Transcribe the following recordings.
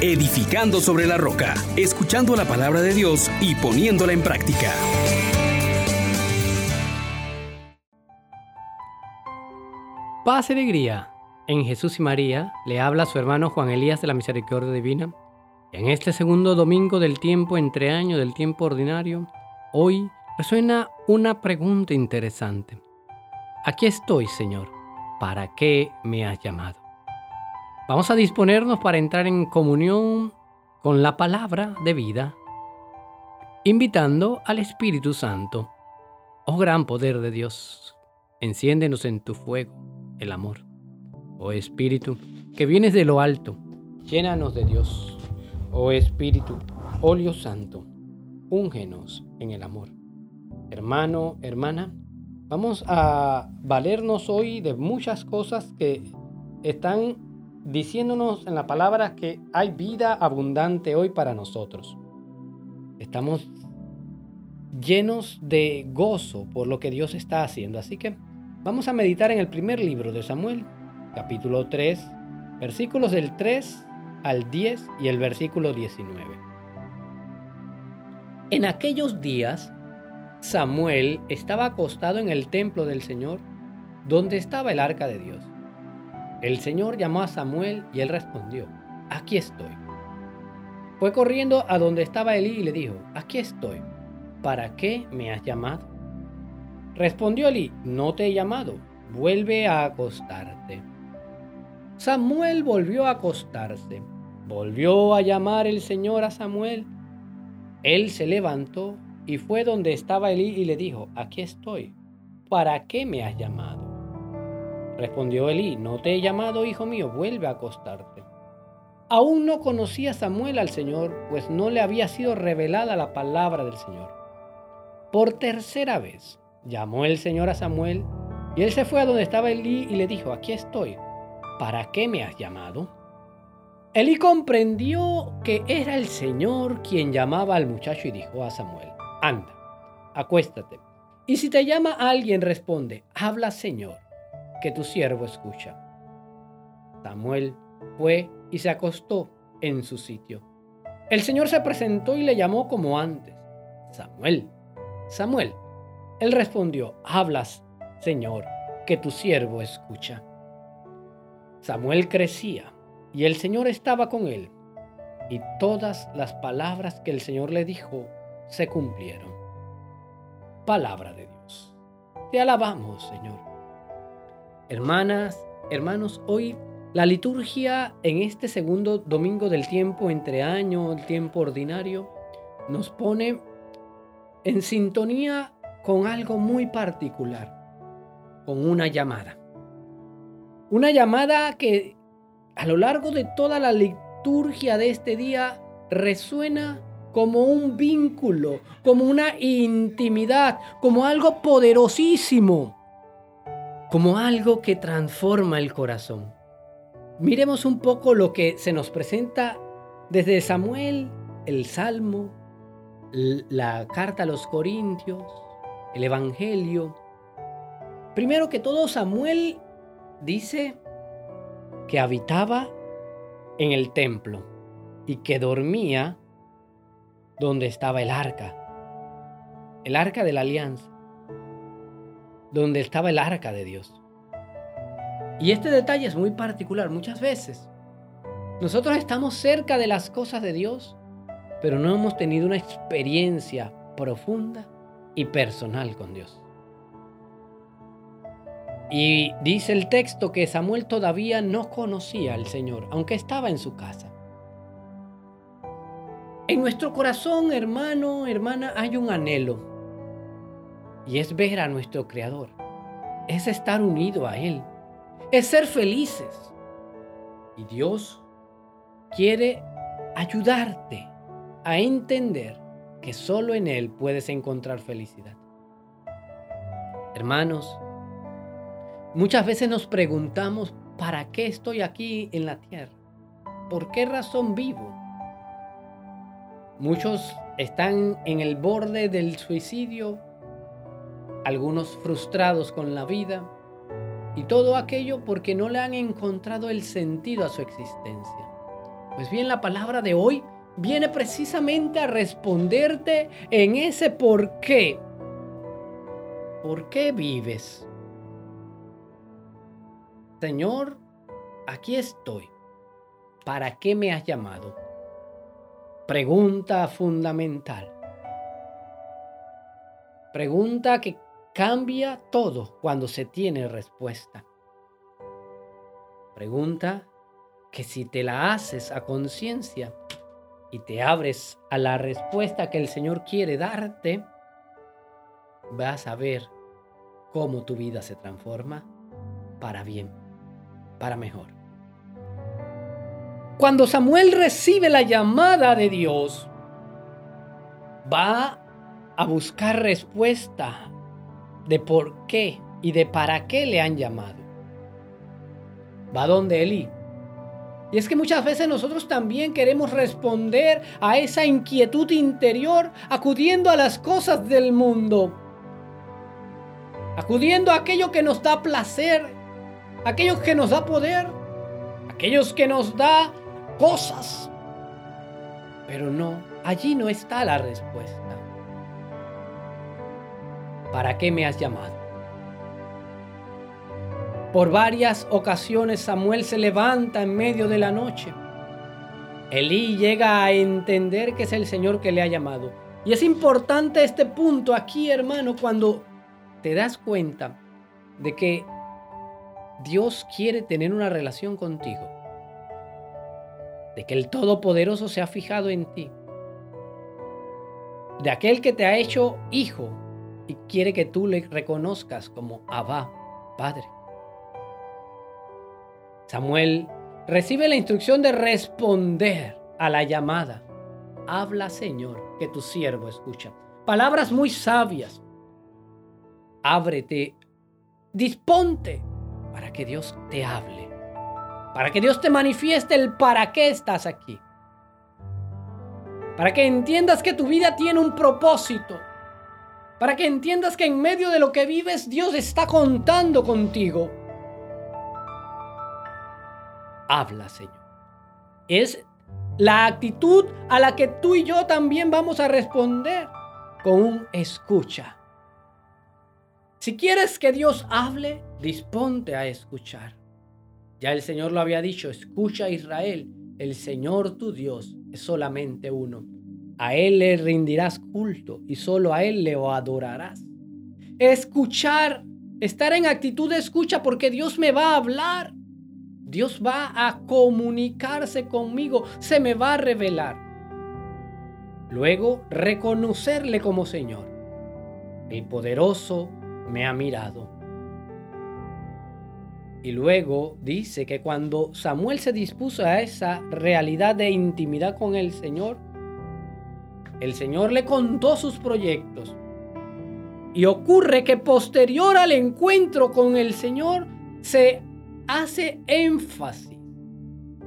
edificando sobre la roca, escuchando la palabra de Dios y poniéndola en práctica. Paz y alegría. En Jesús y María le habla su hermano Juan Elías de la Misericordia Divina. En este segundo domingo del tiempo entre año del tiempo ordinario, hoy resuena una pregunta interesante. Aquí estoy, Señor. ¿Para qué me has llamado? Vamos a disponernos para entrar en comunión con la palabra de vida, invitando al Espíritu Santo. Oh gran poder de Dios, enciéndenos en tu fuego, el amor. Oh Espíritu, que vienes de lo alto, llénanos de Dios. Oh Espíritu, óleo santo, úngenos en el amor. Hermano, hermana, vamos a valernos hoy de muchas cosas que están diciéndonos en la palabra que hay vida abundante hoy para nosotros. Estamos llenos de gozo por lo que Dios está haciendo. Así que vamos a meditar en el primer libro de Samuel, capítulo 3, versículos del 3 al 10 y el versículo 19. En aquellos días, Samuel estaba acostado en el templo del Señor, donde estaba el arca de Dios. El Señor llamó a Samuel y él respondió, aquí estoy. Fue corriendo a donde estaba Elí y le dijo, aquí estoy. ¿Para qué me has llamado? Respondió Elí, no te he llamado, vuelve a acostarte. Samuel volvió a acostarse. Volvió a llamar el Señor a Samuel. Él se levantó y fue donde estaba Elí y le dijo, aquí estoy. ¿Para qué me has llamado? Respondió Elí, no te he llamado, hijo mío, vuelve a acostarte. Aún no conocía Samuel al Señor, pues no le había sido revelada la palabra del Señor. Por tercera vez llamó el Señor a Samuel, y él se fue a donde estaba Elí y le dijo, aquí estoy, ¿para qué me has llamado? Elí comprendió que era el Señor quien llamaba al muchacho y dijo a Samuel, anda, acuéstate. Y si te llama alguien, responde, habla Señor que tu siervo escucha. Samuel fue y se acostó en su sitio. El Señor se presentó y le llamó como antes. Samuel, Samuel. Él respondió, hablas, Señor, que tu siervo escucha. Samuel crecía y el Señor estaba con él. Y todas las palabras que el Señor le dijo se cumplieron. Palabra de Dios. Te alabamos, Señor. Hermanas, hermanos, hoy la liturgia en este segundo domingo del tiempo entre año, el tiempo ordinario, nos pone en sintonía con algo muy particular, con una llamada. Una llamada que a lo largo de toda la liturgia de este día resuena como un vínculo, como una intimidad, como algo poderosísimo como algo que transforma el corazón. Miremos un poco lo que se nos presenta desde Samuel, el Salmo, la carta a los Corintios, el Evangelio. Primero que todo, Samuel dice que habitaba en el templo y que dormía donde estaba el arca, el arca de la alianza donde estaba el arca de Dios. Y este detalle es muy particular muchas veces. Nosotros estamos cerca de las cosas de Dios, pero no hemos tenido una experiencia profunda y personal con Dios. Y dice el texto que Samuel todavía no conocía al Señor, aunque estaba en su casa. En nuestro corazón, hermano, hermana, hay un anhelo y es ver a nuestro Creador, es estar unido a Él, es ser felices. Y Dios quiere ayudarte a entender que solo en Él puedes encontrar felicidad. Hermanos, muchas veces nos preguntamos, ¿para qué estoy aquí en la tierra? ¿Por qué razón vivo? Muchos están en el borde del suicidio algunos frustrados con la vida, y todo aquello porque no le han encontrado el sentido a su existencia. Pues bien, la palabra de hoy viene precisamente a responderte en ese por qué. ¿Por qué vives? Señor, aquí estoy. ¿Para qué me has llamado? Pregunta fundamental. Pregunta que cambia todo cuando se tiene respuesta. Pregunta que si te la haces a conciencia y te abres a la respuesta que el Señor quiere darte, vas a ver cómo tu vida se transforma para bien, para mejor. Cuando Samuel recibe la llamada de Dios, va a buscar respuesta de por qué y de para qué le han llamado. Va donde Eli. Y es que muchas veces nosotros también queremos responder a esa inquietud interior acudiendo a las cosas del mundo. Acudiendo a aquello que nos da placer, aquello que nos da poder, aquellos que nos da cosas. Pero no, allí no está la respuesta. ¿Para qué me has llamado? Por varias ocasiones Samuel se levanta en medio de la noche. Elí llega a entender que es el Señor que le ha llamado. Y es importante este punto aquí, hermano, cuando te das cuenta de que Dios quiere tener una relación contigo. De que el Todopoderoso se ha fijado en ti. De aquel que te ha hecho hijo y quiere que tú le reconozcas como Abba, Padre. Samuel recibe la instrucción de responder a la llamada. Habla, Señor, que tu siervo escucha. Palabras muy sabias. Ábrete, disponte para que Dios te hable. Para que Dios te manifieste el para qué estás aquí. Para que entiendas que tu vida tiene un propósito para que entiendas que en medio de lo que vives Dios está contando contigo. Habla, Señor. Es la actitud a la que tú y yo también vamos a responder con un escucha. Si quieres que Dios hable, disponte a escuchar. Ya el Señor lo había dicho, escucha Israel, el Señor tu Dios es solamente uno. A Él le rendirás culto y solo a Él le adorarás. Escuchar, estar en actitud de escucha porque Dios me va a hablar. Dios va a comunicarse conmigo, se me va a revelar. Luego, reconocerle como Señor. El poderoso me ha mirado. Y luego dice que cuando Samuel se dispuso a esa realidad de intimidad con el Señor, el Señor le contó sus proyectos. Y ocurre que posterior al encuentro con el Señor se hace énfasis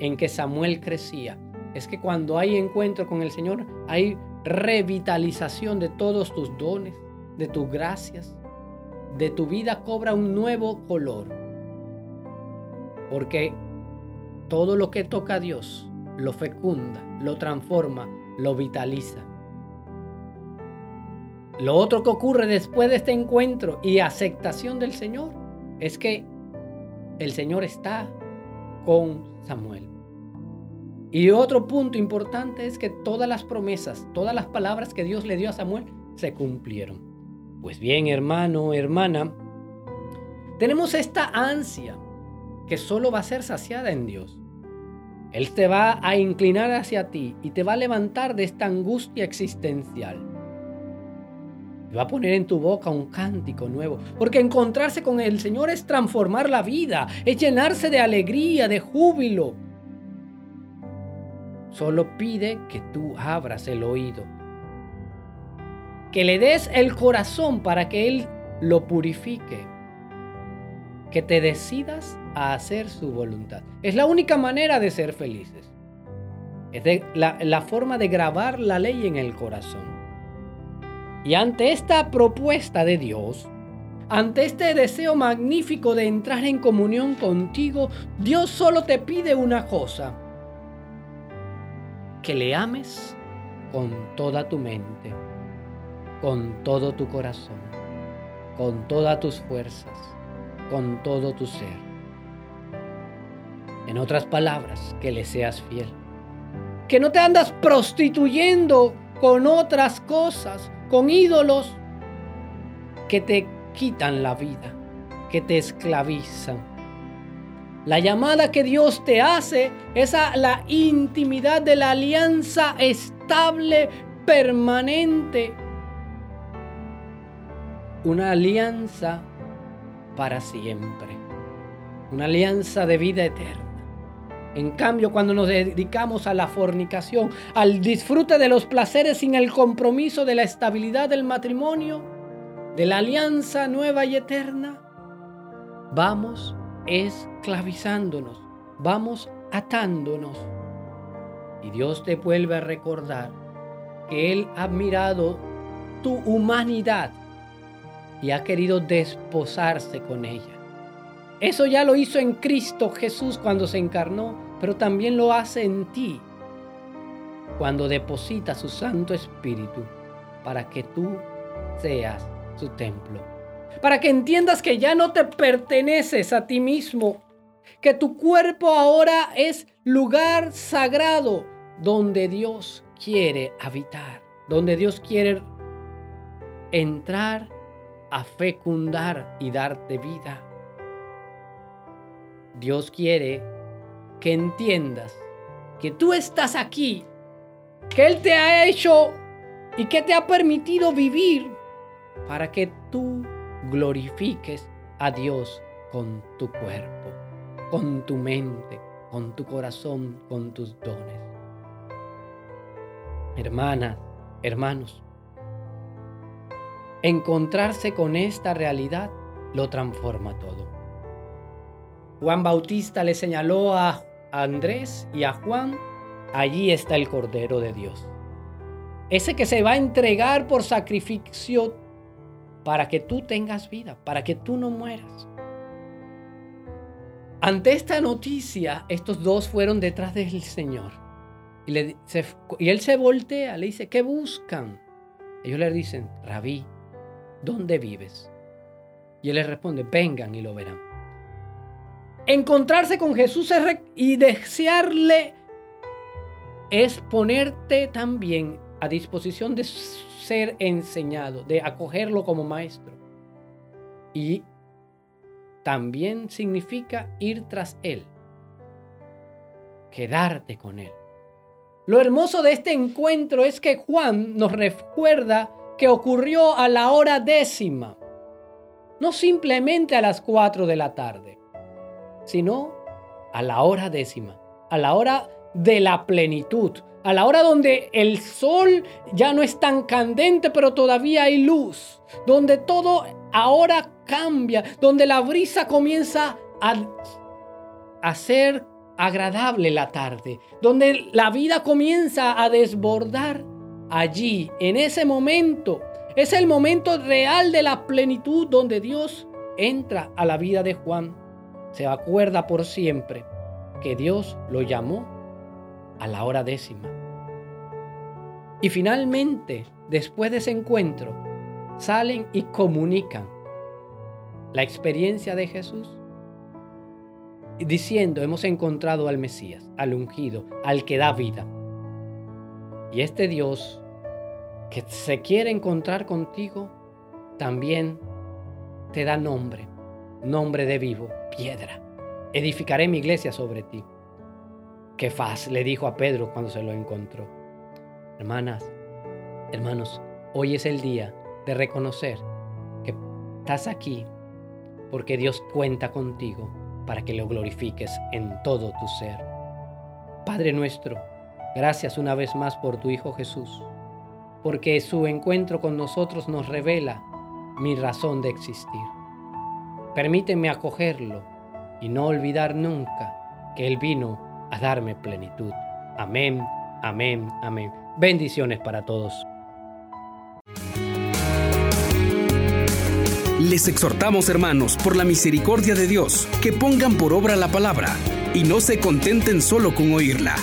en que Samuel crecía. Es que cuando hay encuentro con el Señor hay revitalización de todos tus dones, de tus gracias, de tu vida cobra un nuevo color. Porque todo lo que toca a Dios lo fecunda, lo transforma, lo vitaliza. Lo otro que ocurre después de este encuentro y aceptación del Señor es que el Señor está con Samuel. Y otro punto importante es que todas las promesas, todas las palabras que Dios le dio a Samuel se cumplieron. Pues bien, hermano, hermana, tenemos esta ansia que solo va a ser saciada en Dios. Él te va a inclinar hacia ti y te va a levantar de esta angustia existencial va a poner en tu boca un cántico nuevo. Porque encontrarse con el Señor es transformar la vida, es llenarse de alegría, de júbilo. Solo pide que tú abras el oído. Que le des el corazón para que Él lo purifique. Que te decidas a hacer su voluntad. Es la única manera de ser felices. Es la, la forma de grabar la ley en el corazón. Y ante esta propuesta de Dios, ante este deseo magnífico de entrar en comunión contigo, Dios solo te pide una cosa. que le ames con toda tu mente, con todo tu corazón, con todas tus fuerzas, con todo tu ser. En otras palabras, que le seas fiel. Que no te andas prostituyendo con otras cosas, con ídolos que te quitan la vida, que te esclavizan. La llamada que Dios te hace es a la intimidad de la alianza estable, permanente. Una alianza para siempre. Una alianza de vida eterna. En cambio, cuando nos dedicamos a la fornicación, al disfrute de los placeres sin el compromiso de la estabilidad del matrimonio, de la alianza nueva y eterna, vamos esclavizándonos, vamos atándonos. Y Dios te vuelve a recordar que Él ha mirado tu humanidad y ha querido desposarse con ella. Eso ya lo hizo en Cristo Jesús cuando se encarnó pero también lo hace en ti cuando deposita su Santo Espíritu para que tú seas su templo. Para que entiendas que ya no te perteneces a ti mismo, que tu cuerpo ahora es lugar sagrado donde Dios quiere habitar, donde Dios quiere entrar a fecundar y darte vida. Dios quiere que entiendas que tú estás aquí, que Él te ha hecho y que te ha permitido vivir para que tú glorifiques a Dios con tu cuerpo, con tu mente, con tu corazón, con tus dones. Hermanas, hermanos, encontrarse con esta realidad lo transforma todo. Juan Bautista le señaló a Andrés y a Juan, allí está el Cordero de Dios. Ese que se va a entregar por sacrificio para que tú tengas vida, para que tú no mueras. Ante esta noticia, estos dos fueron detrás del Señor. Y, y él se voltea, le dice, ¿qué buscan? Ellos le dicen, Rabí, ¿dónde vives? Y él les responde, vengan y lo verán. Encontrarse con Jesús y desearle es ponerte también a disposición de ser enseñado, de acogerlo como maestro. Y también significa ir tras Él, quedarte con Él. Lo hermoso de este encuentro es que Juan nos recuerda que ocurrió a la hora décima, no simplemente a las cuatro de la tarde sino a la hora décima, a la hora de la plenitud, a la hora donde el sol ya no es tan candente, pero todavía hay luz, donde todo ahora cambia, donde la brisa comienza a hacer agradable la tarde, donde la vida comienza a desbordar allí, en ese momento. Es el momento real de la plenitud donde Dios entra a la vida de Juan se acuerda por siempre que Dios lo llamó a la hora décima. Y finalmente, después de ese encuentro, salen y comunican la experiencia de Jesús, diciendo, hemos encontrado al Mesías, al ungido, al que da vida. Y este Dios que se quiere encontrar contigo, también te da nombre, nombre de vivo, piedra. Edificaré mi iglesia sobre ti. Qué faz le dijo a Pedro cuando se lo encontró. Hermanas, hermanos, hoy es el día de reconocer que estás aquí porque Dios cuenta contigo para que lo glorifiques en todo tu ser. Padre nuestro, gracias una vez más por tu Hijo Jesús, porque su encuentro con nosotros nos revela mi razón de existir. Permíteme acogerlo y no olvidar nunca que Él vino a darme plenitud. Amén, amén, amén. Bendiciones para todos. Les exhortamos, hermanos, por la misericordia de Dios, que pongan por obra la palabra y no se contenten solo con oírla.